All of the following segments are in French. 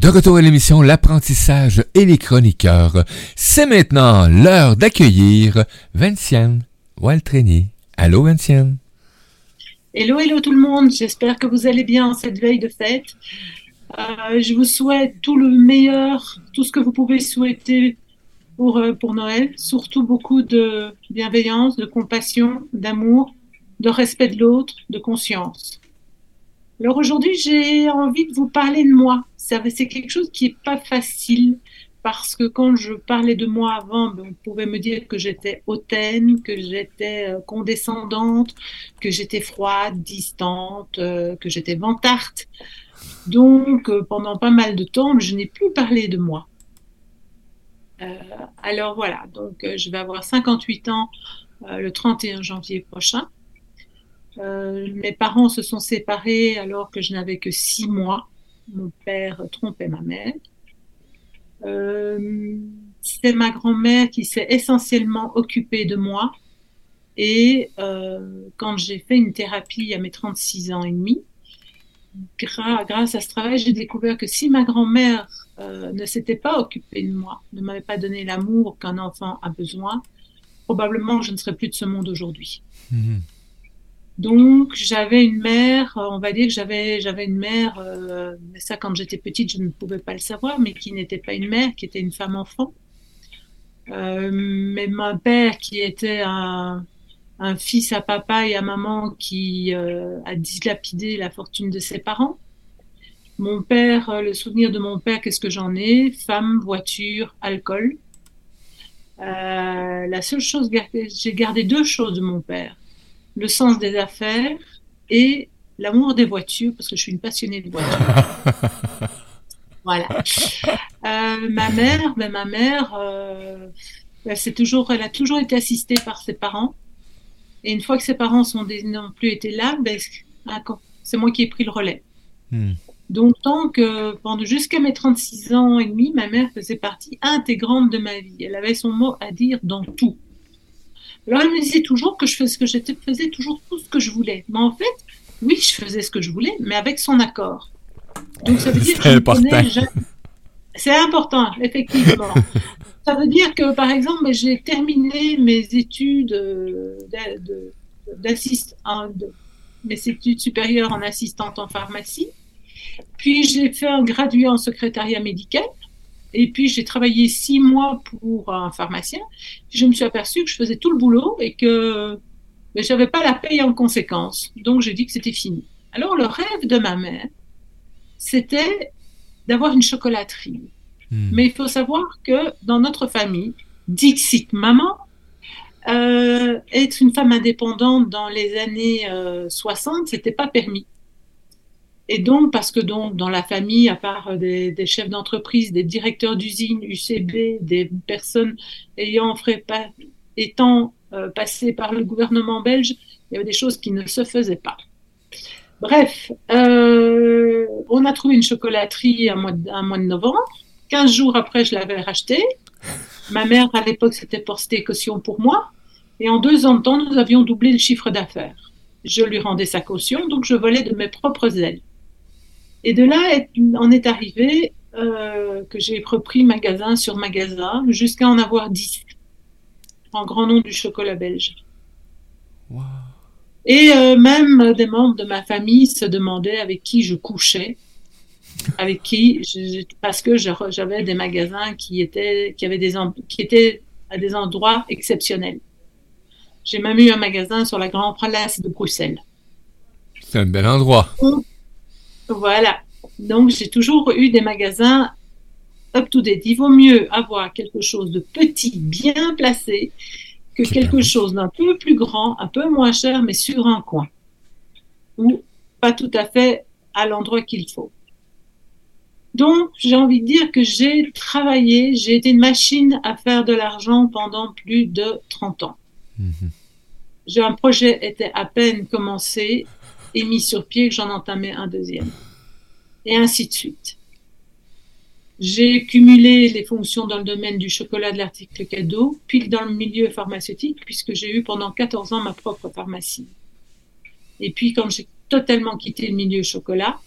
De retour à l'émission L'apprentissage et les chroniqueurs. C'est maintenant l'heure d'accueillir Vinciane Waltreni. Allô, Vinciane? Hello, hello tout le monde. J'espère que vous allez bien en cette veille de fête. Euh, je vous souhaite tout le meilleur, tout ce que vous pouvez souhaiter euh, pour Noël. Surtout beaucoup de bienveillance, de compassion, d'amour, de respect de l'autre, de conscience. Alors aujourd'hui, j'ai envie de vous parler de moi. C'est quelque chose qui n'est pas facile parce que quand je parlais de moi avant, ben, on pouvait me dire que j'étais hautaine, que j'étais euh, condescendante, que j'étais froide, distante, euh, que j'étais vantarte. Donc, euh, pendant pas mal de temps, je n'ai plus parlé de moi. alors voilà, donc je vais avoir 58 ans le 31 janvier prochain. Mes parents se sont séparés alors que je n'avais que 6 mois. Mon père trompait ma mère. Euh, c'est ma grand-mère qui s'est essentiellement occupée de moi. Et euh, quand j'ai fait une thérapie à mes 36 ans et demi, grâce à ce travail, j'ai découvert que si ma grand-mère euh, ne s'était pas occupée de moi, ne m'avait pas donné l'amour qu'un enfant a besoin, probablement je ne serais plus de ce monde aujourd'hui. Mmh. Donc j'avais une mère, euh, on va dire que j'avais j'avais une mère, euh, mais ça quand j'étais petite je ne pouvais pas le savoir, mais qui n'était pas une mère, qui était une femme enfant. Euh, mais mon père qui était un, fils à papa et à maman qui a dilapidé la fortune de ses parents. Mon père, le souvenir de mon père, qu'est-ce que j'en ai? Femme, voiture, alcool. la seule chose, j'ai gardé deux choses de mon père le sens des affaires et l'amour des voitures, parce que je suis une passionnée de voitures. voilà. Euh, ma mère, ben, ma mère, euh, elle, toujours, elle a toujours été assistée par ses parents. Et une fois que ses parents n'ont plus été là, ben, ah, c'est moi qui ai pris le relais. Hmm. Donc, tant que pendant jusqu'à mes 36 ans et demi, ma mère faisait partie intégrante de ma vie. Elle avait son mot à dire dans tout. Alors elle me disait toujours que je faisais, que j'étais, faisais toujours tout ce que je voulais. Mais en fait, oui, je faisais ce que je voulais, mais avec son accord. Donc ça veut dire que je C'est important, effectivement. ça veut dire que, par exemple, j'ai terminé mes études euh, d'assist, mes études supérieures en assistante en pharmacie. Puis j'ai fait un gradué en secrétariat médical. Et puis j'ai travaillé six mois pour un pharmacien. Je me suis aperçue que je faisais tout le boulot et que je n'avais pas la paye en conséquence. Donc j'ai dit que c'était fini. Alors le rêve de ma mère, c'était d'avoir une chocolaterie. Hmm. Mais il faut savoir que dans notre famille, Dixit maman, euh, être une femme indépendante dans les années 60, euh, c'était pas permis. Et donc, parce que donc, dans la famille, à part des, chefs d'entreprise, des directeurs d'usine, UCB, des personnes ayant pas, étant euh, passées par le gouvernement belge, il y avait des choses qui ne se faisaient pas. Bref, euh, on a trouvé une chocolaterie un mois, de, mois de novembre. 15 jours après, je l'avais rachetée. Ma mère, à l'époque, s'était portée caution pour moi. Et en deux ans de temps, nous avions doublé le chiffre d'affaires. Je lui rendais sa caution, donc je volais de mes propres ailes. Et de là, on est arrivé euh, que j'ai repris magasin sur magasin jusqu'à en avoir 10 en grand nom du chocolat belge. Et euh, même des membres de ma famille se demandaient avec qui je couchais, avec qui, parce que j'avais des magasins qui étaient, qui avaient des, qui étaient à des endroits exceptionnels. J'ai même eu un magasin sur la Grande Place de Bruxelles. C'est un bel endroit. Voilà. Donc, j'ai toujours eu des magasins up-to-date. Il vaut mieux avoir quelque chose de petit, bien placé, que quelque chose d'un peu plus grand, un peu moins cher, mais sur un coin. Ou pas tout à fait à l'endroit qu'il faut. Donc, j'ai envie de dire que j'ai travaillé, j'ai été une machine à faire de l'argent pendant plus de 30 ans. Mhm. J'ai un projet était à peine commencé et mis sur pied j'en entamais un deuxième et ainsi de suite. J'ai cumulé les fonctions dans le domaine du chocolat de l'article cadeau, puis dans le milieu pharmaceutique, puisque j'ai eu pendant 14 ans ma propre pharmacie. Et puis quand j'ai totalement quitté le milieu chocolat,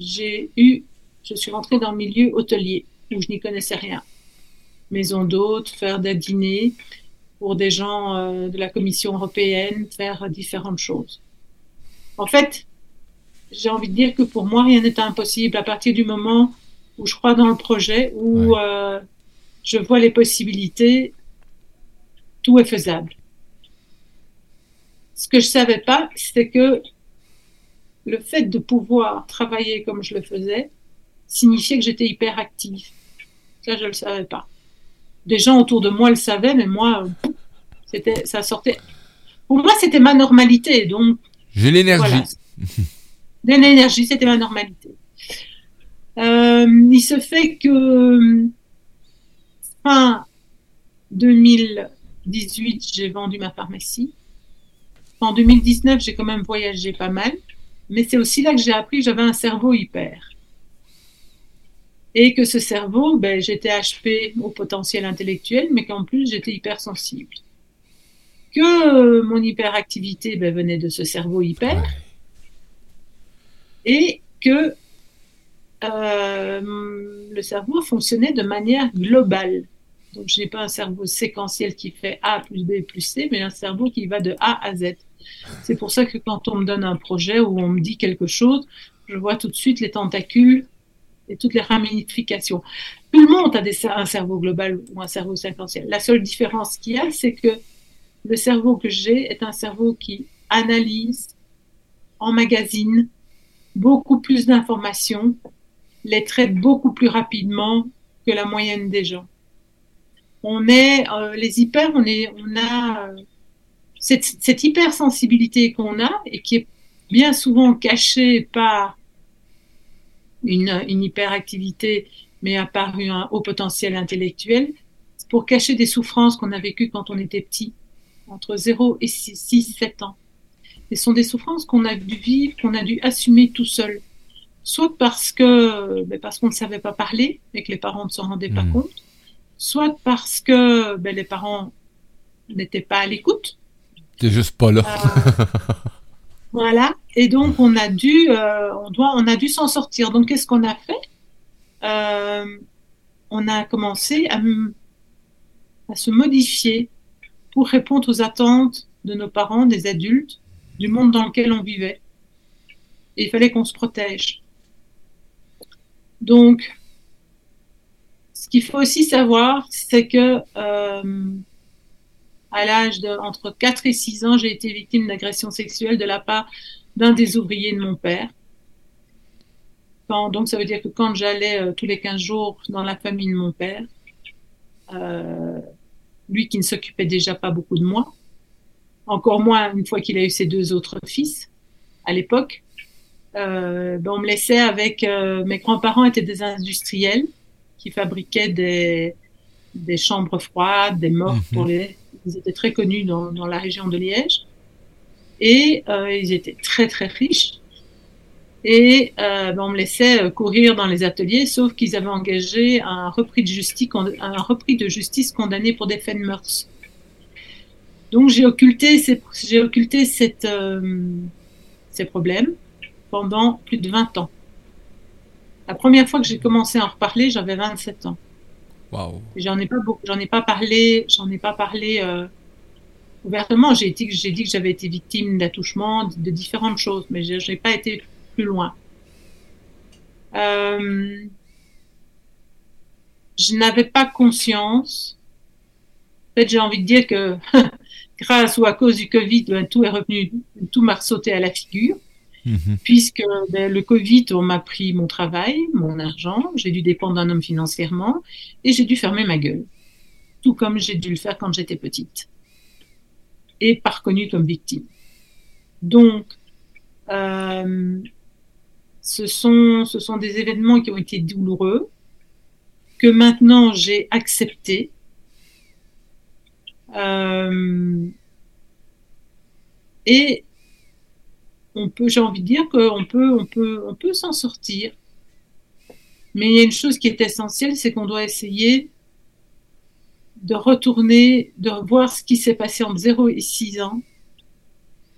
j'ai eu je suis rentrée dans le milieu hôtelier où je n'y connaissais rien. Maison d'hôtes, faire des dîners pour des gens euh, de la Commission européenne, faire différentes choses. En fait, j'ai envie de dire que pour moi, rien n'est impossible à partir du moment où je crois dans le projet, où euh, je vois les possibilités, tout est faisable. Ce que je savais pas, c'est que le fait de pouvoir travailler comme je le faisais signifiait que j'étais hyper active. Ça, je le savais pas. Des gens autour de moi le savaient, mais moi, c'était, ça sortait. Pour moi, c'était ma normalité. Donc, j'ai l'énergie. l'énergie, c'était ma normalité. Euh, il se fait que fin 2018, j'ai vendu ma pharmacie. En 2019, j'ai quand même voyagé pas mal, mais c'est aussi là que j'ai appris que j'avais un cerveau hyper. Et que ce cerveau, ben, j'étais HP au potentiel intellectuel, mais qu'en plus, j'étais hypersensible. Que mon hyperactivité ben, venait de ce cerveau hyper. Et que euh, le cerveau fonctionnait de manière globale. Donc, je n'ai pas un cerveau séquentiel qui fait A plus B plus C, mais un cerveau qui va de A à Z. C'est pour ça que quand on me donne un projet ou on me dit quelque chose, je vois tout de suite les tentacules et toutes les ramifications. Tout le monde a des, un cerveau global ou un cerveau séquentiel. La seule différence qu'il y a, c'est que le cerveau que j'ai est un cerveau qui analyse, emmagasine beaucoup plus d'informations les traite beaucoup plus rapidement que la moyenne des gens. On est, euh, les hyper, on, a euh, cette, hypersensibilité qu'on a et qui est bien souvent cachée par une, hyperactivité, mais à part un haut potentiel intellectuel, pour cacher des souffrances qu'on a vécues quand on était petit, entre 0 et 6, 6 7 ans. Ce sont des souffrances qu'on a dû vivre, qu'on a dû assumer tout seul soit parce que ben parce qu'on ne savait pas parler et que les parents ne s'en rendaient pas hmm. compte, soit parce que ben, les parents n'étaient pas à l'écoute. T'es juste pas là. Euh, voilà. Et donc on a dû, euh, on doit, on a dû s'en sortir. Donc qu'est-ce qu'on a fait? Euh, On a commencé à, à se modifier répondre aux attentes de nos parents, des adultes, du monde dans lequel on vivait. Et il fallait qu'on se protège. Donc, ce qu'il faut aussi savoir, c'est que euh, à l'âge de entre 4 et 6 ans, j'ai été victime d'agression sexuelle de la part d'un des ouvriers de mon père. donc, ça veut dire que quand j'allais euh, tous les 15 jours dans la famille de mon père, euh, lui qui ne s'occupait déjà pas beaucoup de moi, encore moins une fois qu'il a eu ses deux autres fils à l'époque, euh, ben, on me laissait avec euh, mes grands-parents étaient des industriels qui fabriquaient des, des chambres froides, des morts pour mhm. les. Ils étaient très connus dans, dans la région de Liège et euh, ils étaient très très riches. Et euh, ben, on me laissait courir dans les ateliers, sauf qu'ils avaient engagé un repris de justice, un repris de justice condamné pour des faits de mœurs. Donc j'ai occulté, j'ai occulté cette, ces problèmes pendant plus de 20 ans. La première fois que j'ai commencé à en reparler, j'avais 27 ans. Wow. J'en ai pas j'en ai pas parlé, j'en ai pas parlé euh, ouvertement. J'ai dit que j'ai dit que j'avais été victime d'attouchement, de, différentes choses, mais je n'ai pas été plus loin. Euh, je n'avais pas conscience. En fait, j'ai envie de dire que grâce ou à cause du Covid, ben, tout est revenu, tout m'a sauté à la figure. Mhm. Puisque ben, le Covid, on m'a pris mon travail, mon argent, j'ai dû dépendre d'un homme financièrement et j'ai dû fermer ma gueule. Tout comme j'ai dû le faire quand j'étais petite. Et pas reconnue comme victime. Donc, euh, ce, sont, ce sont des événements qui ont été douloureux, que maintenant j'ai accepté. Euh, et on peut, j'ai envie de dire qu'on peut, on peut, on peut s'en sortir. Mais il y a une chose qui est essentielle, c'est qu'on doit essayer de retourner, de voir ce qui s'est passé entre 0 et 6 ans,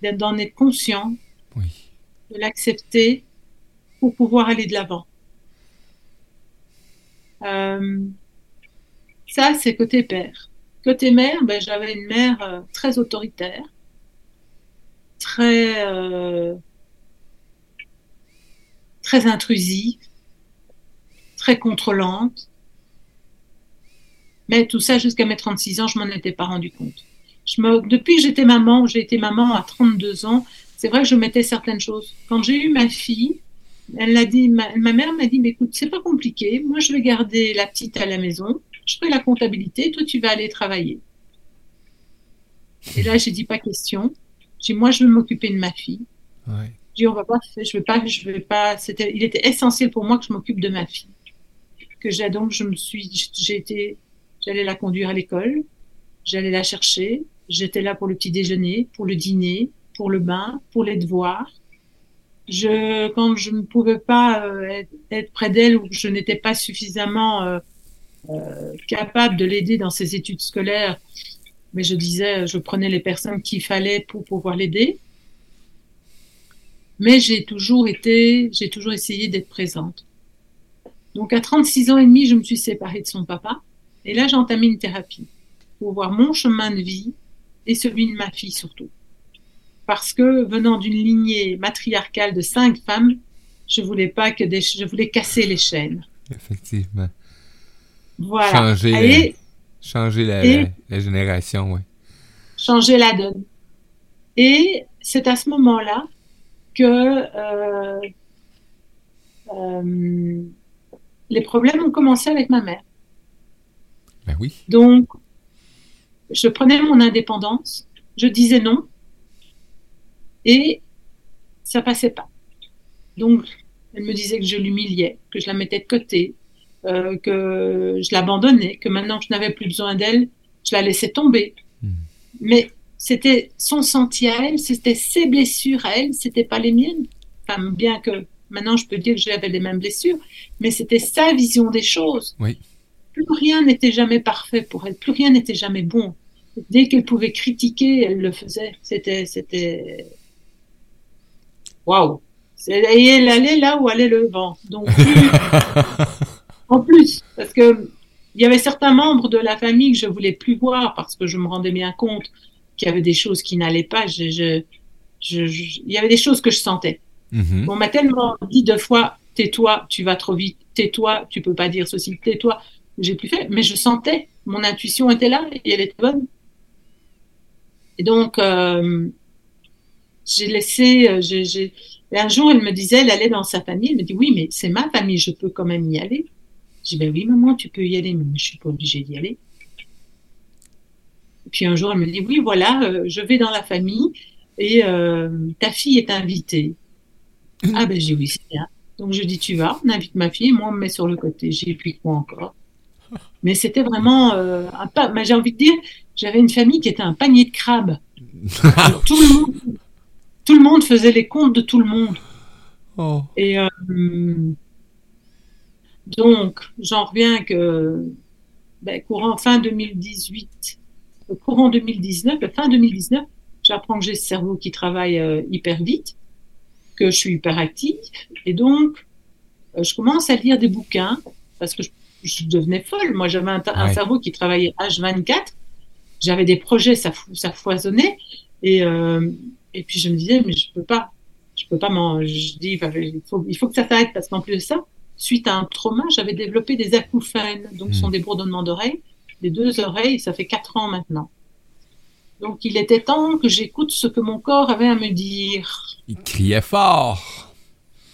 d'en être conscient, de l'accepter pour pouvoir aller de l'avant. Euh, ça, c'est côté père. Côté mère, ben, j'avais une mère euh, très autoritaire, très, euh, très intrusive, très contrôlante. Mais tout ça, jusqu'à mes 36 ans, je m'en étais pas rendu compte. Depuis que j'étais maman, j'ai été maman à 32 ans, c'est vrai que je mettais certaines choses. Quand j'ai eu ma fille, elle a dit, ma, mère m'a dit, mais écoute, c'est pas compliqué. Moi, je vais garder la petite à la maison. Je ferai la comptabilité. Toi, tu vas aller travailler. Et là, j'ai dit pas question. J'ai moi, je vais m'occuper de ma fille. Ouais. J'ai dit, on va pas, je vais pas, je vais pas. C'était, il était essentiel pour moi que je m'occupe de ma fille. Que j'ai donc, je me suis, j'ai été, j'allais la conduire à l'école, j'allais la chercher, j'étais là pour le petit déjeuner, pour le dîner, pour le bain, pour les devoirs je, quand je ne pouvais pas euh, être, près d'elle ou je n'étais pas suffisamment euh, euh, capable de l'aider dans ses études scolaires, mais je disais, je prenais les personnes qu'il fallait pour pouvoir l'aider. Mais j'ai toujours été, j'ai toujours essayé d'être présente. Donc à 36 ans et demi, je me suis séparée de son papa. Et là, j'ai entamé une thérapie pour voir mon chemin de vie et celui de ma fille surtout parce que venant d'une lignée matriarcale de cinq femmes, je voulais pas que des, je voulais casser les chaînes. Effectivement. Voilà. Changer, changer la, génération, oui. Changer la donne. Et c'est à ce moment-là que euh, euh, les problèmes ont commencé avec ma mère. Ben oui. Donc, je prenais mon indépendance, je disais non, et ça passait pas. Donc, elle me disait que je l'humiliais, que je la mettais de côté, euh, que je l'abandonnais, que maintenant que je n'avais plus besoin d'elle, je la laissais tomber. Hmm. Mais c'était son sentier à elle, c'était ses blessures à elle, c'était pas les miennes. Enfin, bien que maintenant je peux dire que j'avais les mêmes blessures, mais c'était sa vision des choses. Oui. Plus rien n'était jamais parfait pour elle, plus rien n'était jamais bon. Dès qu'elle pouvait critiquer, elle le faisait. C'était, c'était, waouh Et elle allait là où allait le vent. Donc, en plus, parce que il y avait certains membres de la famille que je voulais plus voir parce que je me rendais bien compte qu'il y avait des choses qui n'allaient pas. Je, il y avait des choses que je sentais. Mm-hmm. On m'a tellement dit deux fois tais-toi, tu vas trop vite, tais-toi, tu peux pas dire ceci, tais-toi. J'ai plus fait, mais je sentais, mon intuition était là et elle était bonne. Et donc, euh, j'ai laissé, euh, j'ai, un jour, elle me disait, elle allait dans sa famille, elle me dit, oui, mais c'est ma famille, je peux quand même y aller. J'ai dit, ben oui, maman, tu peux y aller, mais je suis pas obligée d'y aller. Et puis un jour, elle me dit, oui, voilà, euh, je vais dans la famille et euh, ta fille est invitée. Mmh. Ah ben j'ai oui, c'est bien. Donc je dis, tu vas, on invite ma fille, moi on me met sur le côté, j'ai puis quoi encore. Mais c'était vraiment un pas. Mais j'ai envie de dire, j'avais une famille qui était un panier de crabes. tout le monde tout le monde faisait les comptes de tout le monde. Oh. Et euh, donc, j'en reviens que ben, courant fin 2018, courant 2019, fin 2019, j'apprends que j'ai ce cerveau qui travaille euh, hyper vite, que je suis hyper active, et donc euh, je commence à lire des bouquins parce que je, devenais folle. Moi, j'avais un, cerveau qui travaillait H24, j'avais des projets, ça, ça foisonnait, et et puis je me disais, mais je peux pas, je peux pas m'en, je dis, il faut, il faut que ça s'arrête parce qu'en plus de ça, suite à un trauma, j'avais développé des acouphènes, donc ce sont hmm. des bourdonnements d'oreilles, des deux oreilles, ça fait quatre ans maintenant. Donc il était temps que j'écoute ce que mon corps avait à me dire. Il criait fort.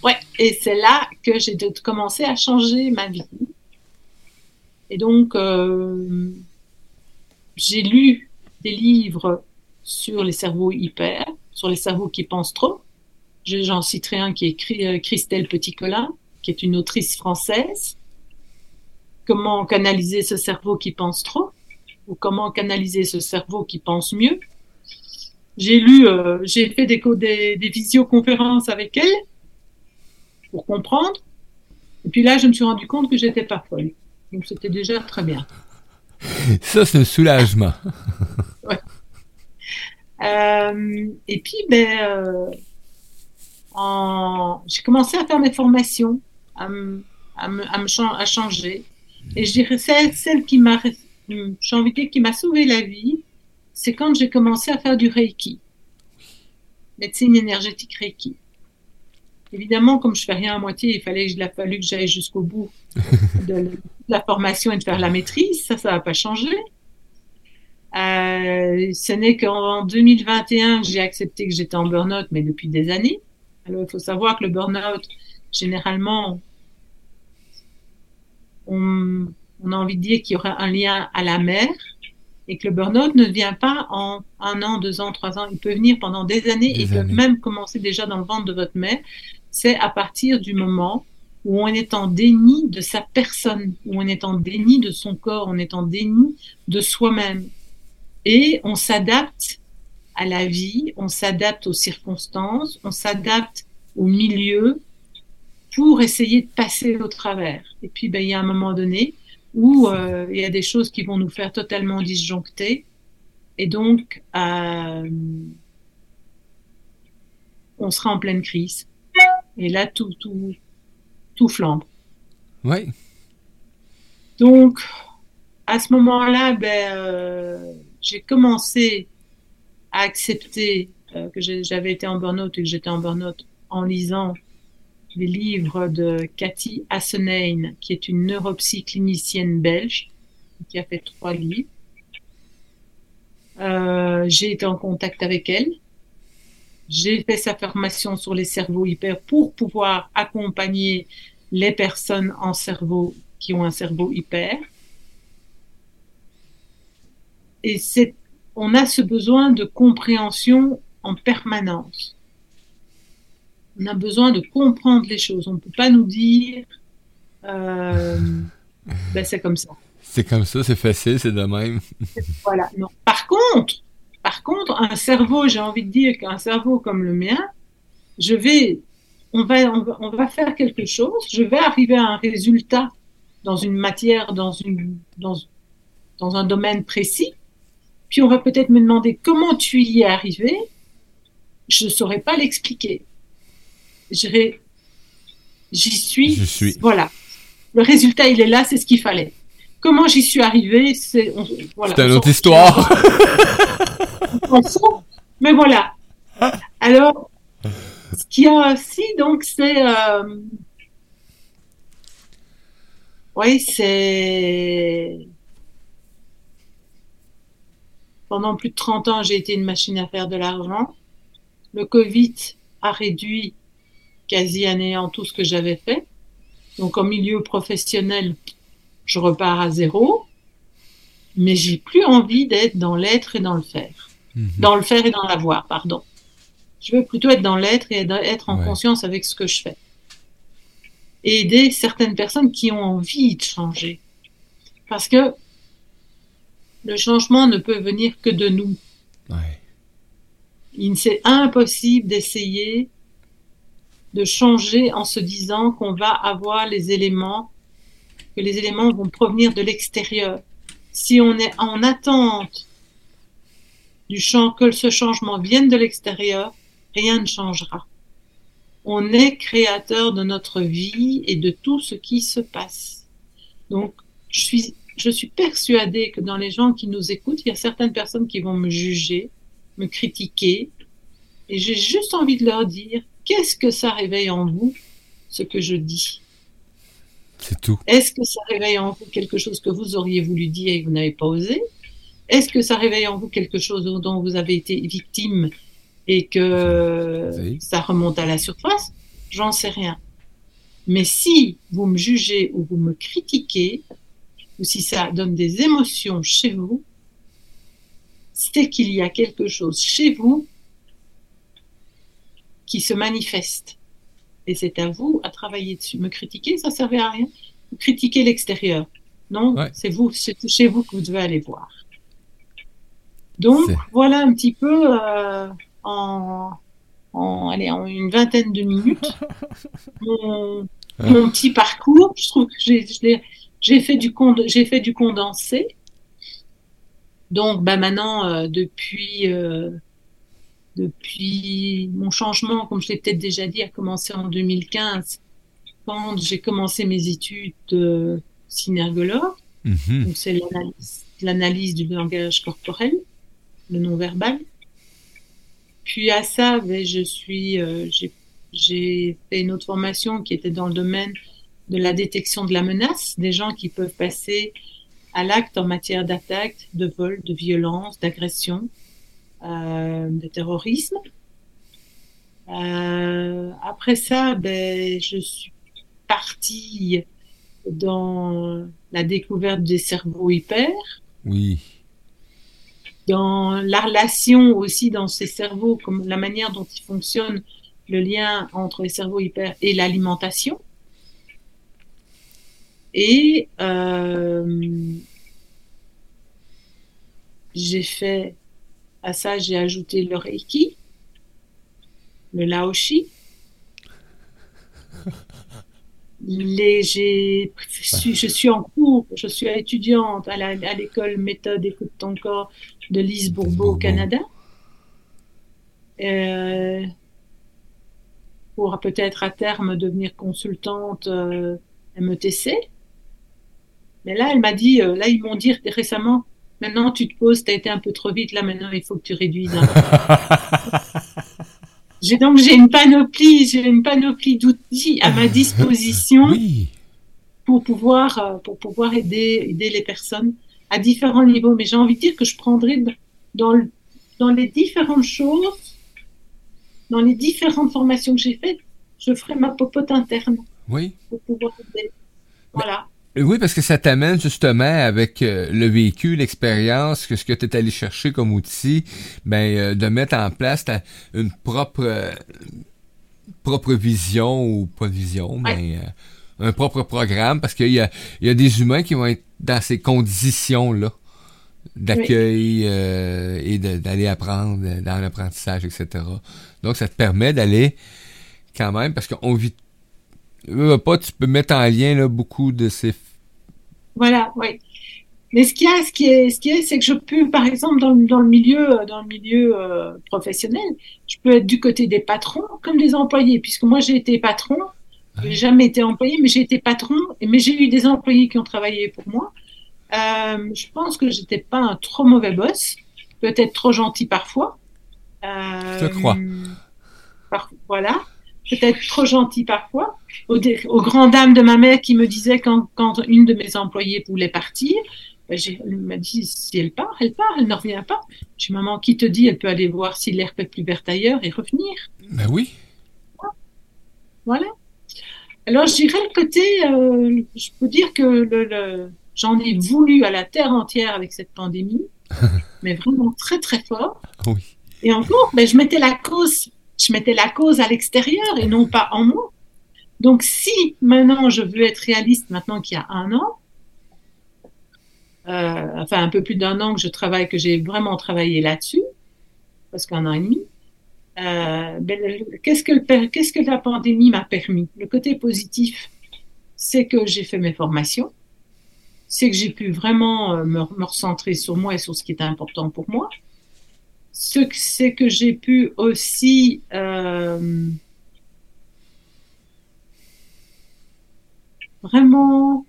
Ouais, et c'est là que j'ai commencé à changer ma vie. Et donc, euh, j'ai lu des livres sur les cerveaux hyper, sur les cerveaux qui pensent trop. J'en citerai un qui est écrit euh, Christelle Petit-Colin, qui est une autrice française. Comment canaliser ce cerveau qui pense trop ou comment canaliser ce cerveau qui pense mieux. J'ai lu, euh, j'ai fait des, des, visioconférences avec elle pour comprendre. Et puis là, je me suis rendu compte que j'étais pas folle. Donc c'était déjà très bien. Ça, c'est un soulagement. Euh, et puis, ben, euh, j'ai commencé à faire mes formations, à, à, me, à, me à changer. Et je dirais celle, celle qui m'a, j'ai envie de dire, qui m'a sauvé la vie, c'est quand j'ai commencé à faire du Reiki. Médecine énergétique Reiki. Évidemment, comme je fais rien à moitié, il fallait, il a fallu que j'aille jusqu'au bout de la formation et de faire la maîtrise. Ça, ça va pas changer. Euh, ce n'est qu'en 2021 que j'ai accepté que j'étais en burn-out, mais depuis des années. Alors, il faut savoir que le burn-out, généralement, on, on, a envie de dire qu'il y aura un lien à la mère et que le burn-out ne vient pas en un an, deux ans, trois ans. Il peut venir pendant des années et peut même commencer déjà dans le ventre de votre mère. C'est à partir du moment où on est en déni de sa personne, où on est en déni de son corps, on est en déni de soi-même. Et on s'adapte à la vie, on s'adapte aux circonstances, on s'adapte au milieu pour essayer de passer au travers. Et puis, ben, il y a un moment donné où euh, il y a des choses qui vont nous faire totalement disjoncter. Et donc, euh, on sera en pleine crise. Et là, tout, tout, tout flambe. Oui. Donc, à ce moment-là, ben, euh, j'ai commencé à accepter euh, que j'avais été en burn-out et que j'étais en burn-out en lisant les livres de Cathy Assenein, qui est une neuropsy clinicienne belge, qui a fait trois livres. Euh, j'ai été en contact avec elle. J'ai fait sa formation sur les cerveaux hyper pour pouvoir accompagner les personnes en cerveau qui ont un cerveau hyper. Et c'est, on a ce besoin de compréhension en permanence. On a besoin de comprendre les choses. On ne peut pas nous dire, euh, ben c'est comme ça. C'est comme ça, c'est facile, c'est de même. voilà. Non. Par contre, par contre, un cerveau, j'ai envie de dire qu'un cerveau comme le mien, je vais, on va, on va, faire quelque chose, je vais arriver à un résultat dans une matière, dans une, dans, dans un domaine précis, puis on va peut-être me demander comment tu y es arrivé. Je ne saurais pas l'expliquer. J'y suis. Je suis. Voilà. Le résultat, il est là, c'est ce qu'il fallait. Comment j'y suis arrivé, c'est voilà, une autre histoire. Mais voilà. Alors, ce qu'il y a aussi, donc, c'est. Euh... Oui, c'est. Pendant plus de 30 ans, j'ai été une machine à faire de l'argent. Le Covid a réduit quasi à néant tout ce que j'avais fait. Donc, au milieu professionnel, je repars à zéro. Mais j'ai plus envie d'être dans l'être et dans le faire. Mhm. Dans le faire et dans l'avoir, pardon. Je veux plutôt être dans l'être et être en conscience avec ce que je fais. Et aider certaines personnes qui ont envie de changer. Parce que le changement ne peut venir que de nous. Il C'est impossible d'essayer de changer en se disant qu'on va avoir les éléments, que les éléments vont provenir de l'extérieur. Si on est en attente du champ, que ce changement vienne de l'extérieur, rien ne changera. On est créateur de notre vie et de tout ce qui se passe. Donc, je suis, je suis persuadée que dans les gens qui nous écoutent, il y a certaines personnes qui vont me juger, me critiquer, et j'ai juste envie de leur dire, qu'est-ce que ça réveille en vous, ce que je dis? C'est tout. Est-ce que ça réveille en vous quelque chose que vous auriez voulu dire et que vous n'avez pas osé? Est-ce que ça réveille en vous quelque chose dont vous avez été victime et que ça remonte à la surface? J'en sais rien. Mais si vous me jugez ou vous me critiquez, ou si ça donne des émotions chez vous, c'est qu'il y a quelque chose chez vous qui se manifeste. Et c'est à vous à travailler dessus. Me critiquer, ça ne servait à rien. Vous critiquez l'extérieur. Non, c'est vous, c'est chez vous que vous devez aller voir. Donc voilà un petit peu euh, en, en, allez, en une vingtaine de minutes mon, mon, petit parcours. Je trouve que j'ai fait du j'ai fait du condensé. Donc bah maintenant euh, depuis euh, depuis mon changement, comme je l'ai peut-être déjà dit, a commencé en 2015 quand j'ai commencé mes études synergologue. Mhm. Donc, c'est l'analyse, du langage corporel, le non-verbal. Puis à ça, ben, je suis, euh, j'ai, j'ai fait une autre formation qui était dans le domaine de la détection de la menace, des gens qui peuvent passer à l'acte en matière d'attaque, de vol, de violence, d'agression, euh, de terrorisme. Euh, après ça, ben, je suis partie dans la découverte des cerveaux hyper, Oui. dans la relation aussi dans ces cerveaux, comme la manière dont ils fonctionnent, le lien entre les cerveaux hyper et l'alimentation. Et euh, j'ai fait, à ça, j'ai ajouté le Reiki, le Laoshi. Les, je, suis, je suis en cours, je suis étudiante à, l'école méthode Écoute ton corps de Lise Bourbeau au. Canada. Euh, pour peut-être à terme devenir consultante euh, METC. Mais là, elle m'a dit, euh, là, ils m'ont dit récemment, maintenant tu te poses, tu as été un peu trop vite, là maintenant il faut que tu réduises. j'ai donc j'ai une panoplie, j'ai une panoplie d'outils à ma disposition Oui. pour pouvoir euh, pour pouvoir aider aider les personnes à différents niveaux. Mais j'ai envie de dire que je prendrai dans le- dans les différentes choses, dans les différentes formations que j'ai faites, je ferai ma popote interne Oui. pour pouvoir aider. Voilà. Oui, parce que ça t'amène justement avec euh, le vécu, l'expérience, que ce que tu es allé chercher comme outil, ben euh, de mettre en place ta- une propre euh, propre vision ou pas vision, mais un propre programme, parce qu'il y a, il y a des humains qui vont être dans ces conditions-là d'accueil et d'aller apprendre dans l'apprentissage, etc. Donc, ça te permet d'aller quand même, parce qu'on vit pas, tu peux mettre en lien là, beaucoup de ces Voilà, oui. Mais ce qu'il y a, ce qui est, ce qui est, c'est que je peux, par exemple, dans, le- dans le milieu, dans le milieu euh, professionnel, je peux être du côté des patrons comme des employés, puisque moi j'ai été patron, j'ai jamais été employé, mais j'ai été patron, mais j'ai eu des employés qui ont travaillé pour moi. Euh, je pense que j'étais pas un trop mauvais boss, peut-être trop gentil parfois. Euh, Je crois. par- voilà, peut-être trop gentil parfois. Aux, grandes dames de ma mère qui me disaient quand, quand une de mes employées voulait partir, ben, elle m'a dit si elle part, elle part, elle ne revient pas. J'ai maman, qui te dit, elle peut aller voir si l'herbe est plus verte ailleurs et revenir. Ben oui. Voilà. Alors, je dirais le côté, euh, je peux dire que le, le- j'en ai voulu à la terre entière avec cette pandémie, mais vraiment très très fort. Oui. Et encore, ben, je mettais la cause, je mettais la cause à l'extérieur et non pas en moi. Donc, si maintenant je veux être réaliste, maintenant qu'il y a un an, euh, enfin un peu plus d'un an que je travaille, que j'ai vraiment travaillé là-dessus, parce qu'un an et demi, euh, ben, qu'est-ce que la pandémie m'a permis? Le côté positif, c'est que j'ai fait mes formations, c'est que j'ai pu vraiment euh, me, me recentrer sur moi et sur ce qui était important pour moi. Ce que c'est que j'ai pu aussi euh, vraiment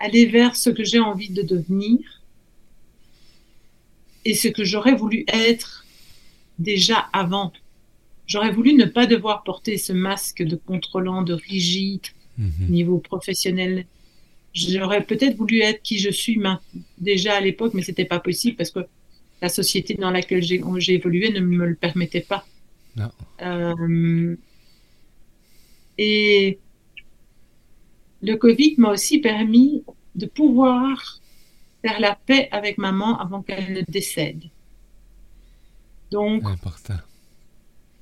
aller vers ce que j'ai envie de devenir et ce que j'aurais voulu être déjà avant. J'aurais voulu ne pas devoir porter ce masque de contrôlant, de rigide, Mhm. niveau professionnel. J'aurais peut-être voulu être qui je suis déjà à l'époque, mais c'était pas possible parce que la société dans laquelle j'ai évolué ne me le permettait pas. Non. Euh, et le Covid m'a aussi permis de pouvoir faire la paix avec maman avant qu'elle ne décède. Donc, Important.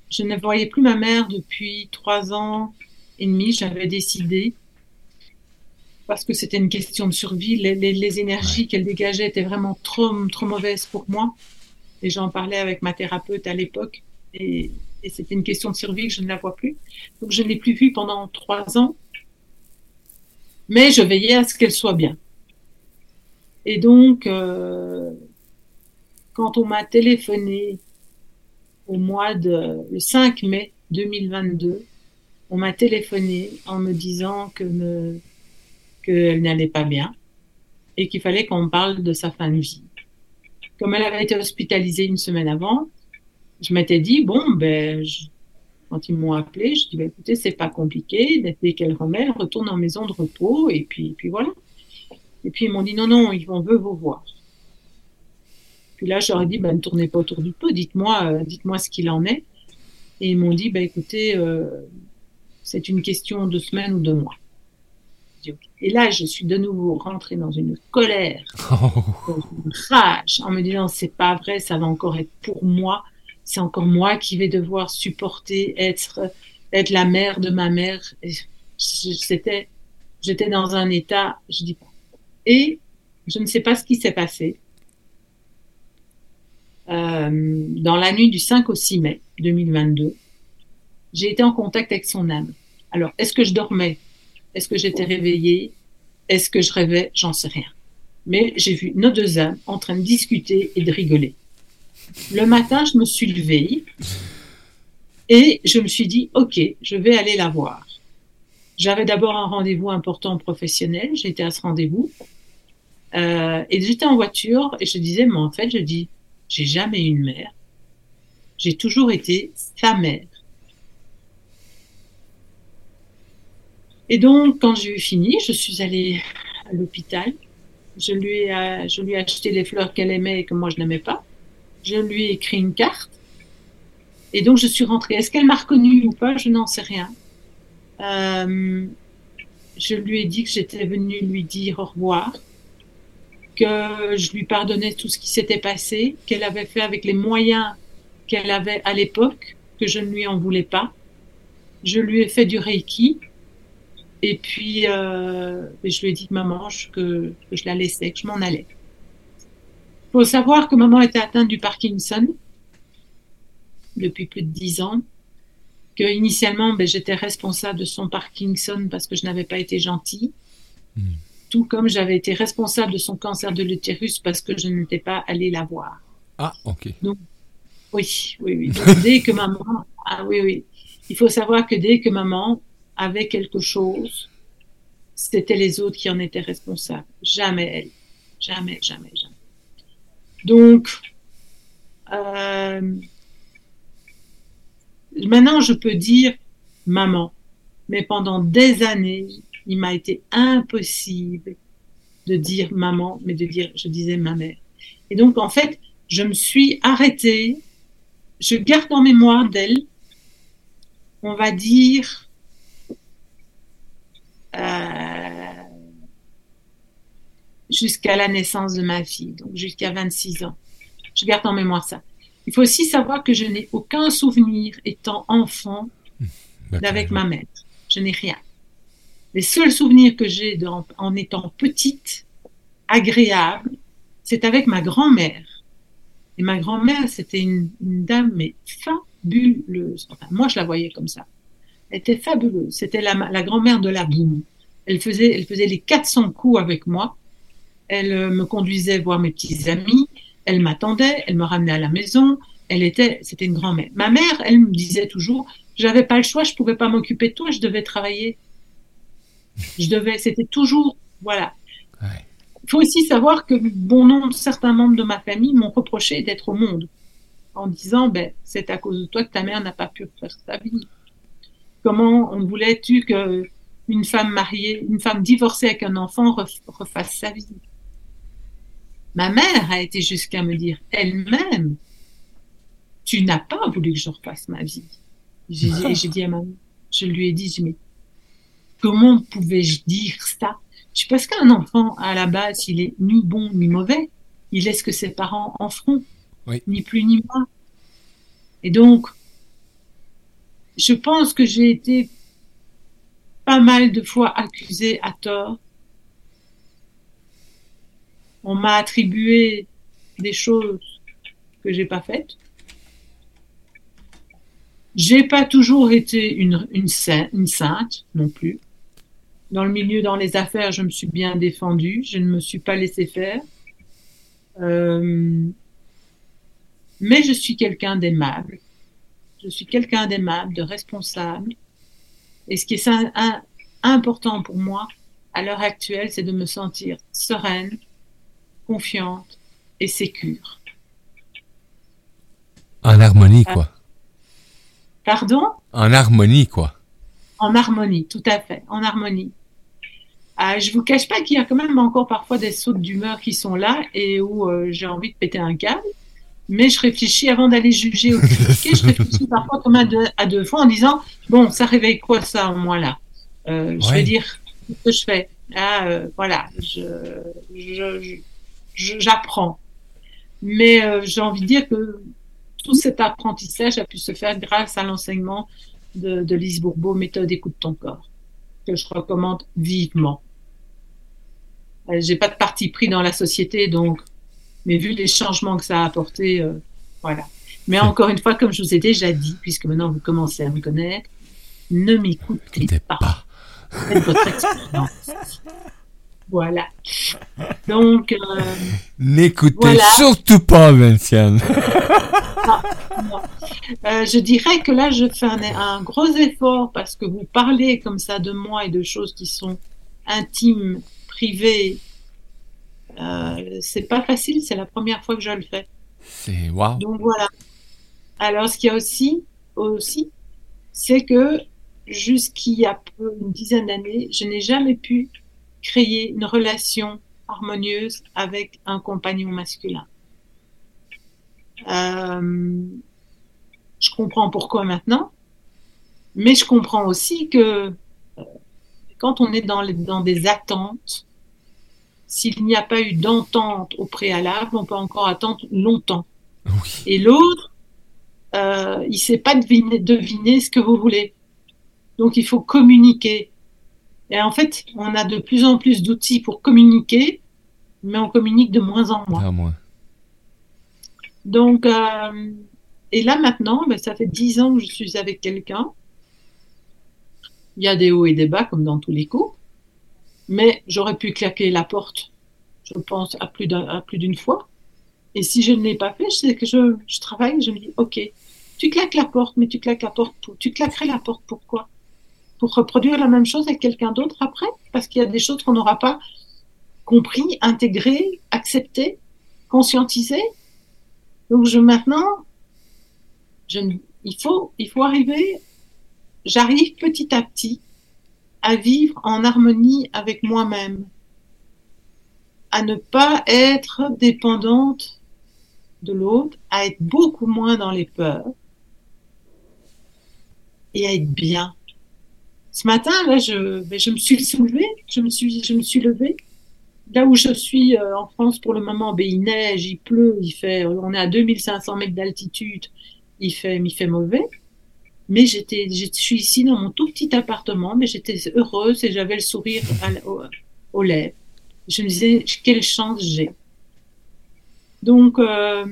je ne voyais plus ma mère depuis trois ans et demi. J'avais décidé, parce que c'était une question de survie, les, les- les énergies qu'elle dégageait étaient vraiment trop, trop mauvaises pour moi. Et j'en parlais avec ma thérapeute à l'époque. Et, et c'était une question de survie que je ne la vois plus. Donc je ne l'ai plus vue pendant trois ans. Mais je veillais à ce qu'elle soit bien. Et donc, euh, quand on m'a téléphoné au mois de le 5 mai 2022, on m'a téléphoné en me disant que me- qu'elle n'allait pas bien et qu'il fallait qu'on parle de sa fin de vie. Comme elle avait été hospitalisée une semaine avant, je m'étais dit, bon, ben, quand ils m'ont appelé, je dis, ben, écoutez, c'est pas compliqué, dès qu'elle remet, elle retourne en maison de repos, et puis, puis voilà. Et puis ils m'ont dit, non, non, vont veut vous voir. Puis là, j'aurais dit, ben, ne tournez pas autour du pot, dites-moi, euh, dites-moi ce qu'il en est. Et ils m'ont dit, ben, écoutez, euh, c'est une question de semaines ou de mois. Et là, je suis de nouveau rentrée dans une colère, dans une rage, en me disant, c'est pas vrai, ça va encore être pour moi c'est encore moi qui vais devoir supporter être être la mère de ma mère. C'était, j'étais dans un état, je dis pas. Et je ne sais pas ce qui s'est passé. Euh, dans la nuit du 5 au 6 mai 2022, j'ai été en contact avec son âme. Alors, est-ce que je dormais? Est-ce que j'étais réveillée? Est-ce que je rêvais? J'en sais rien. Mais j'ai vu nos deux âmes en train de discuter et de rigoler. Le matin, je me suis levée et je me suis dit, OK, je vais aller la voir. J'avais d'abord un rendez-vous important professionnel, j'étais à ce rendez-vous. Euh, et j'étais en voiture et je disais, mais en fait, je dis, j'ai jamais eu une mère. J'ai toujours été sa mère. Et donc, quand j'ai eu fini, je suis allée à l'hôpital. Je lui ai, je lui acheté les fleurs qu'elle aimait et que moi je n'aimais pas je lui ai écrit une carte. Et donc, je suis rentrée. Est-ce qu'elle m'a reconnue ou pas? Je n'en sais rien. Euh, je lui ai dit que j'étais venue lui dire au revoir, que je lui pardonnais tout ce qui s'était passé, qu'elle avait fait avec les moyens qu'elle avait à l'époque, que je ne lui en voulais pas. Je lui ai fait du Reiki. Et puis, euh, je lui ai dit, maman, que, que je la laissais, que je m'en allais faut savoir que maman était atteinte du Parkinson depuis plus de dix ans. Que initialement, ben, j'étais responsable de son Parkinson parce que je n'avais pas été gentille. Hmm. Tout comme j'avais été responsable de son cancer de l'utérus parce que je n'étais pas allée la voir. Ah, ok. Donc, oui, oui, oui. dès que maman, ah oui, oui. Il faut savoir que dès que maman avait quelque chose, c'était les autres qui en étaient responsables. Jamais elle. Jamais, jamais, jamais. Donc, euh, maintenant, je peux dire maman, mais pendant des années, il m'a été impossible de dire maman, mais de dire, je disais ma mère. Et donc, en fait, je me suis arrêtée, je garde en mémoire d'elle, on va dire, euh, jusqu'à la naissance de ma fille, donc jusqu'à 26 ans. Je garde en mémoire ça. Il faut aussi savoir que je n'ai aucun souvenir étant enfant avec ma mère. Je n'ai rien. Les seuls souvenirs que j'ai en étant petite, agréable, c'est avec ma grand-mère. Et ma grand-mère, c'était une, dame, mais fabuleuse. Enfin, moi, je la voyais comme ça. Était fabuleuse. C'était la, la grand-mère de la boum. Elle faisait, elle faisait les 400 coups avec moi elle euh, me conduisait voir mes petits amis, elle m'attendait, elle me ramenait à la maison, elle était, c'était une grand-mère. Ma mère, elle me disait toujours, j'avais pas le choix, je pouvais pas m'occuper de toi, je devais travailler. Je devais, c'était toujours, voilà. Il faut aussi savoir que bon nombre, certains membres de ma famille m'ont reproché d'être au monde, en disant, ben, c'est à cause de toi que ta mère n'a pas pu faire sa vie. Comment on voulait-tu que une femme mariée, une femme divorcée avec un enfant refasse sa vie? Ma mère a été jusqu'à me dire elle-même, tu n'as pas voulu que je refasse ma vie. J'ai dit à maman, je lui ai dit, mais comment pouvais-je dire ça? Je parce qu'un enfant, à la base, il est ni bon ni mauvais. Il est ce que ses parents en feront, ni plus ni moins. Et donc, je pense que j'ai été pas mal de fois accusée à tort on m'a attribué des choses que j'ai pas faites. J'ai pas toujours été une, une, sainte, non plus. Dans le milieu, dans les affaires, je me suis bien défendue, je ne me suis pas laissé faire. Euh, mais je suis quelqu'un d'aimable. Je suis quelqu'un d'aimable, de responsable. Et ce qui est important pour moi, à l'heure actuelle, c'est de me sentir sereine, confiante et sécure. En harmonie, quoi. Pardon? En harmonie, quoi. En harmonie, tout à fait, en harmonie. Euh, je vous cache pas qu'il y a quand même encore parfois des sautes d'humeur qui sont là et où euh, j'ai envie de péter un câble. Mais je réfléchis avant d'aller juger critiquer. je réfléchis parfois comme à deux, à deux, fois en disant bon, ça réveille quoi ça en moi là? Euh, Je vais dire ce que je fais? Ah, euh, voilà, je, j'apprends. Mais euh, j'ai envie de dire que tout cet apprentissage a pu se faire grâce à l'enseignement de, de Lise Bourbeau, méthode écoute ton corps, que je recommande vivement. Euh, j'ai pas de parti pris dans la société, donc, mais vu les changements que ça a apporté, euh, voilà. Mais encore une fois, comme je vous ai déjà dit, puisque maintenant vous commencez à me connaître, ne m'écoutez pas. pas. Votre expérience. Voilà. Donc. Euh, N'écoutez surtout pas, Vinciane. Euh, je dirais que là, je fais un, gros effort parce que vous parlez comme ça de moi et de choses qui sont intimes, privées. Euh, c'est pas facile, c'est la première fois que je le fais. C'est waouh. Donc voilà. Alors, ce qu'il y a aussi, aussi, c'est que jusqu'il y a une dizaine d'années, je n'ai jamais pu créer une relation harmonieuse avec un compagnon masculin. Euh, je comprends pourquoi maintenant, mais je comprends aussi que euh, quand on est dans, dans des attentes, s'il n'y a pas eu d'entente au préalable, on peut encore attendre longtemps. Et l'autre, euh, il ne sait pas deviner, deviner ce que vous voulez. Donc il faut communiquer. Et en fait, on a de plus en plus d'outils pour communiquer, mais on communique de moins en moins. Donc, euh, et là maintenant, ben, ça fait dix ans que je suis avec quelqu'un. Il y a des hauts et des bas, comme dans tous les coups. Mais j'aurais pu claquer la porte, je pense, à plus d'une fois. Et si je ne l'ai pas fait, sais que je, je travaille, je me dis, OK, tu claques la porte, mais tu claques la porte pour, tu claquerais la porte pourquoi? pour reproduire la même chose avec quelqu'un d'autre après, parce qu'il y a des choses qu'on n'aura pas compris, intégré, accepté, conscientisé. Donc je maintenant, je, il faut, il faut arriver. J'arrive petit à petit à vivre en harmonie avec moi-même, à ne pas être dépendante de l'autre, à être beaucoup moins dans les peurs et à être bien ce matin, là, je, ben, je me suis soulevée, je me suis, je me suis levée. Là où je suis euh, en France pour le moment, ben, il neige, il pleut, il fait, on est à 2500 mètres d'altitude, il fait, il fait mauvais. Mais j'étais, je suis ici dans mon tout petit appartement, mais j'étais heureuse et j'avais le sourire au, aux lèvres. Je me disais, quelle chance j'ai. Donc, euh,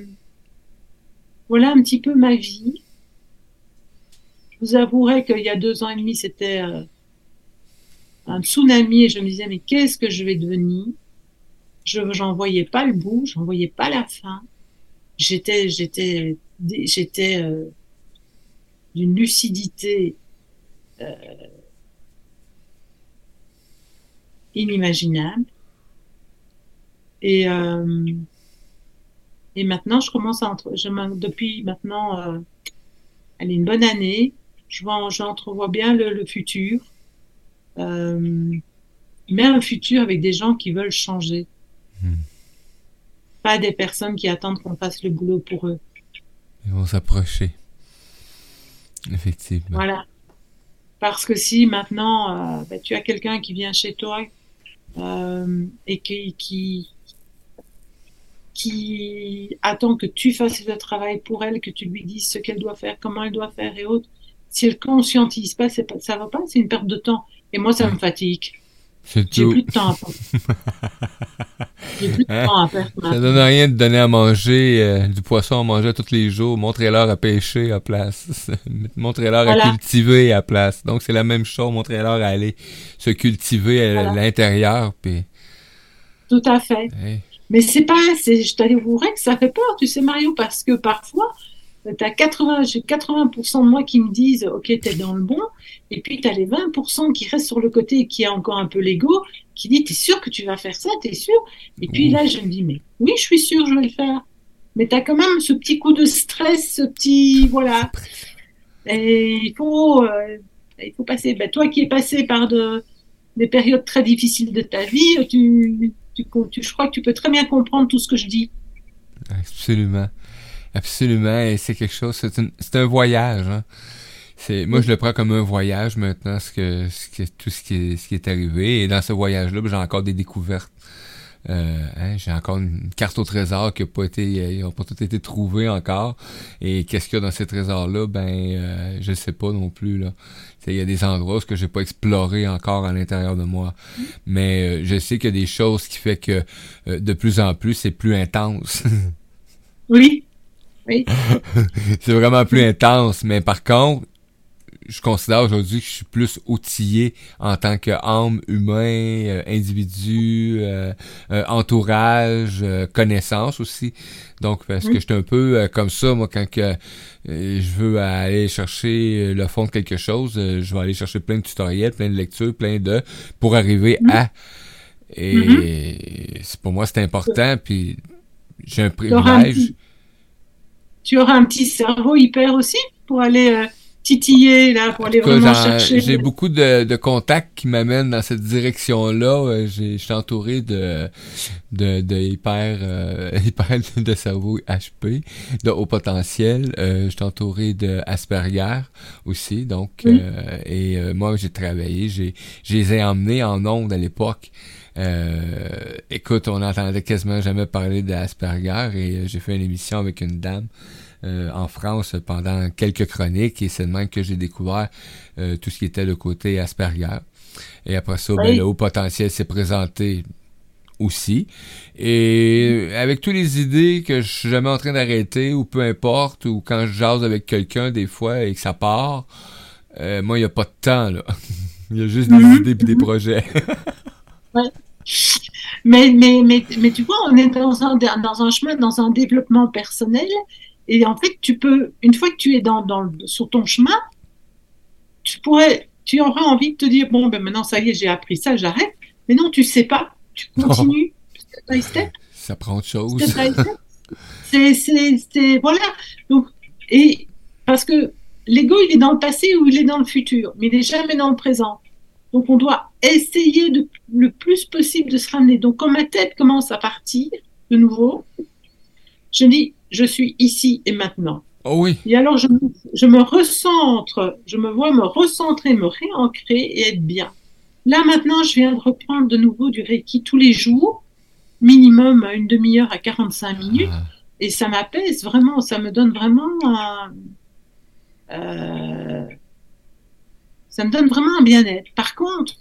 voilà un petit peu ma vie vous avouerez qu'il y a deux ans et demi, c'était euh, un tsunami et je me disais, mais qu'est-ce que je vais devenir? Je n'en voyais pas le bout, j'en voyais pas la fin. J'étais, j'étais, j'étais euh, d'une lucidité euh, inimaginable. Et, et maintenant, je commence à entre, je, depuis maintenant, elle est une bonne année, j'entrevois bien le, futur, euh, mais un futur avec des gens qui veulent changer. Hmm. Pas des personnes qui attendent qu'on fasse le boulot pour eux. Ils vont s'approcher. Effectivement. Voilà. Parce que si maintenant euh, ben, tu as quelqu'un qui vient chez toi euh, et qui, qui, qui attend que tu fasses le travail pour elle, que tu lui dises ce qu'elle doit faire, comment elle doit faire et autres, si elle conscientise pas, pas, ça va pas, c'est une perte de temps. Et moi, ça me fatigue. J'ai plus de temps à perdre. J'ai plus de hein? temps à perdre. Ça donne rien de donner à manger euh, du poisson à manger tous les jours. Montrez-leur à pêcher à place. Montrez-leur à cultiver à place. Donc, c'est la même chose. Montrez-leur à aller se cultiver à l'intérieur. Puis... Tout à fait. Mais c'est pas, c'est, je t'avouerais que ça fait peur, tu sais, Mario, parce que parfois, T'as 80, j'ai 80% de moi qui me disent, OK, t'es dans le bon. Et puis, t'as les 20% qui restent sur le côté et qui a encore un peu l'ego, qui dit, t'es sûr que tu vas faire ça, t'es sûr? Et puis là, je me dis, mais oui, je suis sûr, je vais le faire. Mais t'as quand même ce petit coup de stress, ce petit, voilà. Et il faut, euh, il faut passer. Ben, toi qui es passé par de, des périodes très difficiles de ta vie, tu, tu, tu, je crois que tu peux très bien comprendre tout ce que je dis. Absolument. Absolument, et c'est quelque chose, c'est un voyage. Hein. C'est, moi, je le prends comme un voyage maintenant, ce que, ce que tout ce qui, est, ce qui est arrivé. Et dans ce voyage-là, ben, j'ai encore des découvertes. Euh, hein, j'ai encore une carte au trésor qui a pas été, ils n'ont pas tout été trouvés encore. Et qu'est-ce qu'il y a dans ces trésors-là? Ben, euh, je sais pas non plus là. Il y a des endroits que j'ai pas exploré encore à l'intérieur de moi, mais euh, je sais qu'il y a des choses qui fait que euh, de plus en plus c'est plus intense. oui. Oui. c'est vraiment plus intense, mais par contre, je considère aujourd'hui que je suis plus outillé en tant qu'âme, humain, euh, individu, euh, euh, entourage, connaissance aussi. Donc, parce que j'étais un peu comme ça, moi, quand que je veux aller chercher le fond de quelque chose, je vais aller chercher plein de tutoriels, plein de lectures, plein de... pour arriver à... Et mm-hmm. pour moi, c'est important, puis j'ai un privilège tu auras un petit cerveau hyper aussi pour aller euh, titiller là, pour aller vraiment chercher. J'ai beaucoup de, de, contacts qui m'amènent dans cette direction-là. Je suis entouré de, de, de hyper, euh, hyper de cerveau HP, de haut potentiel. Euh, je suis entouré de Asperger aussi, donc euh, et euh, moi j'ai travaillé, j'ai, je les ai emmenés en ondes à l'époque. Euh, écoute, on n'entendait quasiment jamais parler d'Asperger et euh, j'ai fait une émission avec une dame euh, en France pendant quelques chroniques et c'est de même que j'ai découvert tout ce qui était le côté Asperger. Et après ça, ben, le haut potentiel s'est présenté aussi. Et avec toutes les idées que je suis jamais en train d'arrêter, ou peu importe, ou quand je jase avec quelqu'un des fois et que ça part, moi, il n'y a pas de temps, là. Il y a juste des mm-hmm. idées et des projets. Mais, mais, mais, mais tu vois, on est dans un, dans un chemin, dans un développement personnel. Et en fait, tu peux, une fois que tu es dans, dans, sur ton chemin, tu pourrais, tu auras envie de te dire, bon, ben maintenant, ça y est, j'ai appris ça, j'arrête. Mais non, tu sais pas. Tu continues, step by step. Ça prend autre chose. C'est, c'est, voilà. Donc, et parce que l'ego, il est dans le passé ou il est dans le futur, mais il n'est jamais dans le présent. Donc, on doit essayer de, le plus possible de se ramener. Donc, quand ma tête commence à partir de nouveau, je dis, je suis ici et maintenant. Oh oui. Et alors, je, je me recentre, je me vois me recentrer, me réancrer et être bien. Là, maintenant, je viens de reprendre de nouveau du Reiki tous les jours, minimum une demi-heure à 45 minutes. Ah. Et ça m'apaise vraiment, ça me donne vraiment un, euh, ça me donne vraiment un bien-être. Par contre,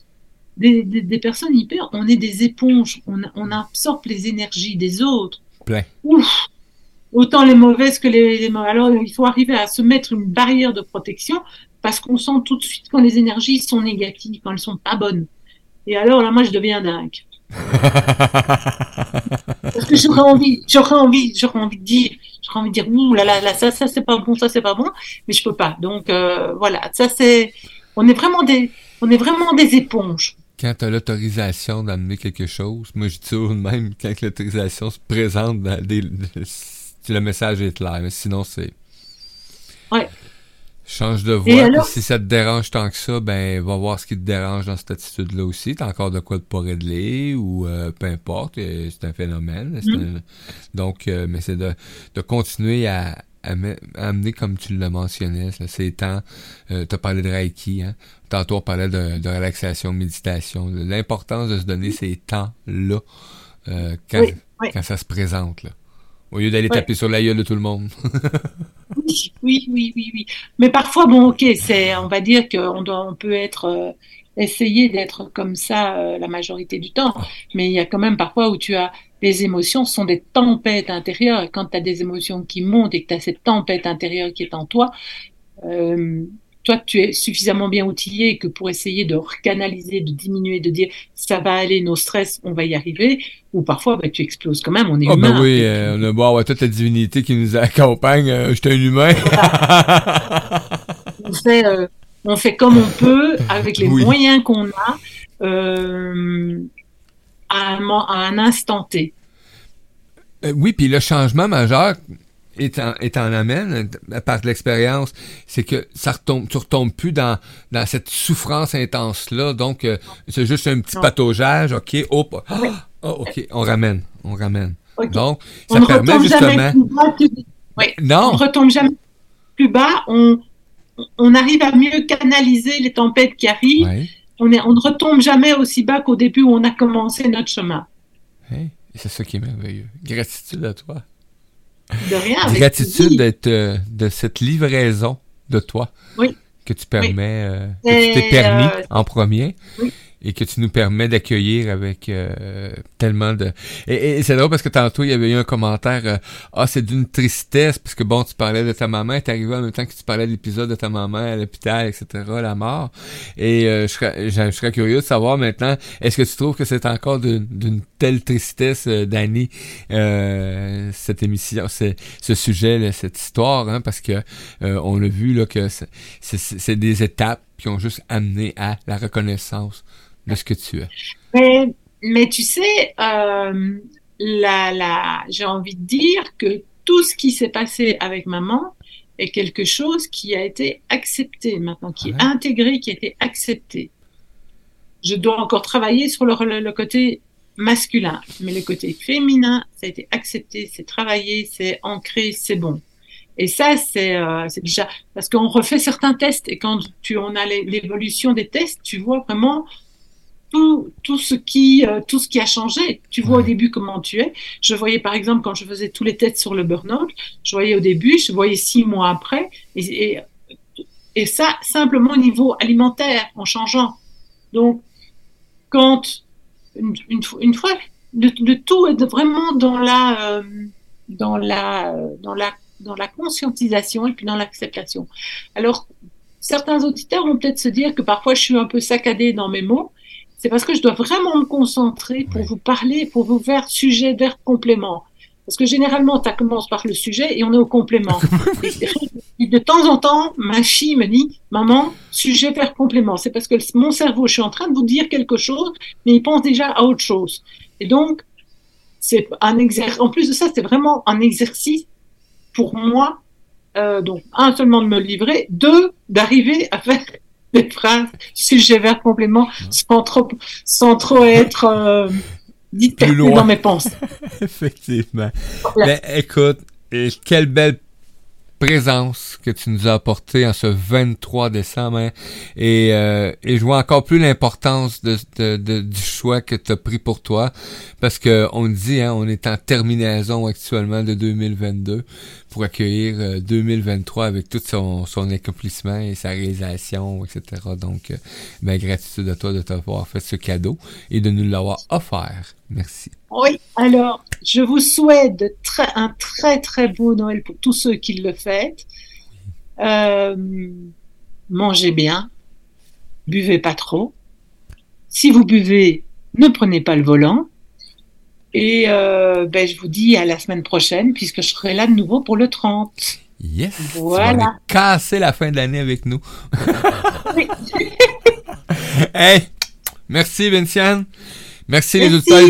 des, des, personnes hyper, on est des éponges, on, on absorbe les énergies des autres. Ouf, autant les mauvaises que les, les Alors, il faut arriver à se mettre une barrière de protection parce qu'on sent tout de suite quand les énergies sont négatives, quand elles sont pas bonnes. Et alors là, moi, je deviens dingue. parce que j'aurais envie, j'aurais envie, j'aurais envie de dire, j'aurais envie de dire, ouh là là, là ça, ça c'est pas bon, ça c'est pas bon, mais je peux pas. Donc euh, voilà, ça c'est, on est vraiment des, on est vraiment des éponges. Quand tu as l'autorisation d'amener quelque chose, moi je dis toujours même, quand l'autorisation se présente, dans des, le message est clair, mais sinon c'est... Ouais. Change de voix, si ça te dérange tant que ça, ben va voir ce qui te dérange dans cette attitude-là aussi. T'as encore de quoi de pas régler ou euh, peu importe, euh, c'est un phénomène. Mm. Donc, euh, mais c'est de, de continuer à, amener comme tu le mentionnais, c'est temps. Euh, tu as parlé de Reiki, hein? Tantôt on parlait de, de relaxation, méditation. L'importance de se donner ces temps-là euh, quand, quand ça se présente. Là. Au lieu d'aller taper sur la gueule de tout le monde. oui, oui, oui, oui, Mais parfois, bon, ok, c'est, on va dire qu'on doit, on peut être, euh, essayer d'être comme ça euh, la majorité du temps. Mais il y a quand même parfois où tu as les émotions sont des tempêtes intérieures. Et quand tu as des émotions qui montent et que tu as cette tempête intérieure qui est en toi, euh, toi, tu es suffisamment bien outillé que pour essayer de recanaliser, de diminuer, de dire ça va aller, nos stress, on va y arriver, ou parfois bah, tu exploses quand même, on est oh, humain. Ben oui, euh, on a avoir toute la divinité qui nous accompagne, euh, je suis un humain. on, fait, euh, on fait comme on peut, avec les oui. moyens qu'on a, euh, à, un, à un instant T. Euh, oui, puis le changement majeur est en, est en amène par l'expérience, c'est que ça retombe, tu retombes plus dans, dans cette souffrance intense-là. Donc, euh, c'est juste un petit pataugeage. OK, hop, oh, oh, OK, on ramène, on ramène. Okay. Donc, ça on permet justement... Plus bas, plus... Oui. Non. On retombe jamais plus bas. On, on arrive à mieux canaliser les tempêtes qui arrivent. Ouais. On, est, on ne retombe jamais aussi bas qu'au début où on a commencé notre chemin. Hey, c'est ça qui est merveilleux. Gratitude à toi. De rien. Gratitude d'être euh, de cette livraison de toi oui. que tu permets, euh, que tu t'es permis euh, en premier. Oui. Et que tu nous permets d'accueillir avec euh, tellement de... Et, et c'est drôle parce que tantôt, il y avait eu un commentaire euh, Ah, c'est d'une tristesse, parce que bon, tu parlais de ta maman, t'es arrivé en même temps que tu parlais de l'épisode de ta maman à l'hôpital, etc., la mort. Et euh, je, serais, je, serais curieux de savoir maintenant, est-ce que tu trouves que c'est encore d'une telle tristesse, euh, Dani, euh, cette émission, ce sujet, là, cette histoire, hein, parce que euh, on l'a vu là que c'est des étapes qui ont juste amené à la reconnaissance de ce que tu es. Mais, mais tu sais, euh, la, la, j'ai envie de dire que tout ce qui s'est passé avec maman est quelque chose qui a été accepté maintenant, qui ouais. est intégré, qui a été accepté. Je dois encore travailler sur le, le, le côté masculin, mais le côté féminin, ça a été accepté, c'est travaillé, c'est ancré, c'est bon. Et ça, c'est euh, déjà parce qu'on refait certains tests et quand tu on a l'évolution des tests, tu vois vraiment tout, tout ce qui euh, tout ce qui a changé. Tu vois ouais. au début comment tu es. Je voyais par exemple quand je faisais tous les tests sur le burn-out, je voyais au début, je voyais six mois après, et, et, et ça simplement au niveau alimentaire en changeant. Donc quand une, une, une fois le, le, tout est vraiment dans la euh, dans la dans la dans la conscientisation et puis dans l'acceptation. Alors, certains auditeurs vont peut-être se dire que parfois je suis un peu saccadée dans mes mots. C'est parce que je dois vraiment me concentrer pour oui. vous parler, pour vous faire sujet, vers complément. Parce que généralement, ça commence par le sujet et on est au complément. et de temps en temps, ma fille me dit, maman, sujet vers complément. C'est parce que mon cerveau, je suis en train de vous dire quelque chose, mais il pense déjà à autre chose. Et donc, c'est un exercice. En plus de ça, c'est vraiment un exercice pour moi, euh, donc, un, seulement de me livrer, deux, d'arriver à faire des phrases sujet vers complément sans trop, sans trop être euh, dites dans mes pensées. Effectivement. Voilà. Mais écoute, quelle belle présence que tu nous as apportée en ce 23 décembre hein, et, euh, et je vois encore plus l'importance de, de, de, du choix que tu as pris pour toi. Parce que on dit hein, on est en terminaison actuellement de 2022 pour accueillir euh, 2023 avec tout son, son accomplissement et sa réalisation etc donc euh, ben, gratitude à toi de t'avoir fait ce cadeau et de nous l'avoir offert. Merci oui alors je vous souhaite très, un très très beau Noël pour tous ceux qui le fêtent. Euh, mangez bien, buvez pas trop. Si vous buvez, ne prenez pas le volant. Et euh, ben, je vous dis à la semaine prochaine, puisque je serai là de nouveau pour le 30. Yes! Voilà. Casser la fin de l'année avec nous. hey! Merci, Vinciane. Merci, Merci. les auditeurs.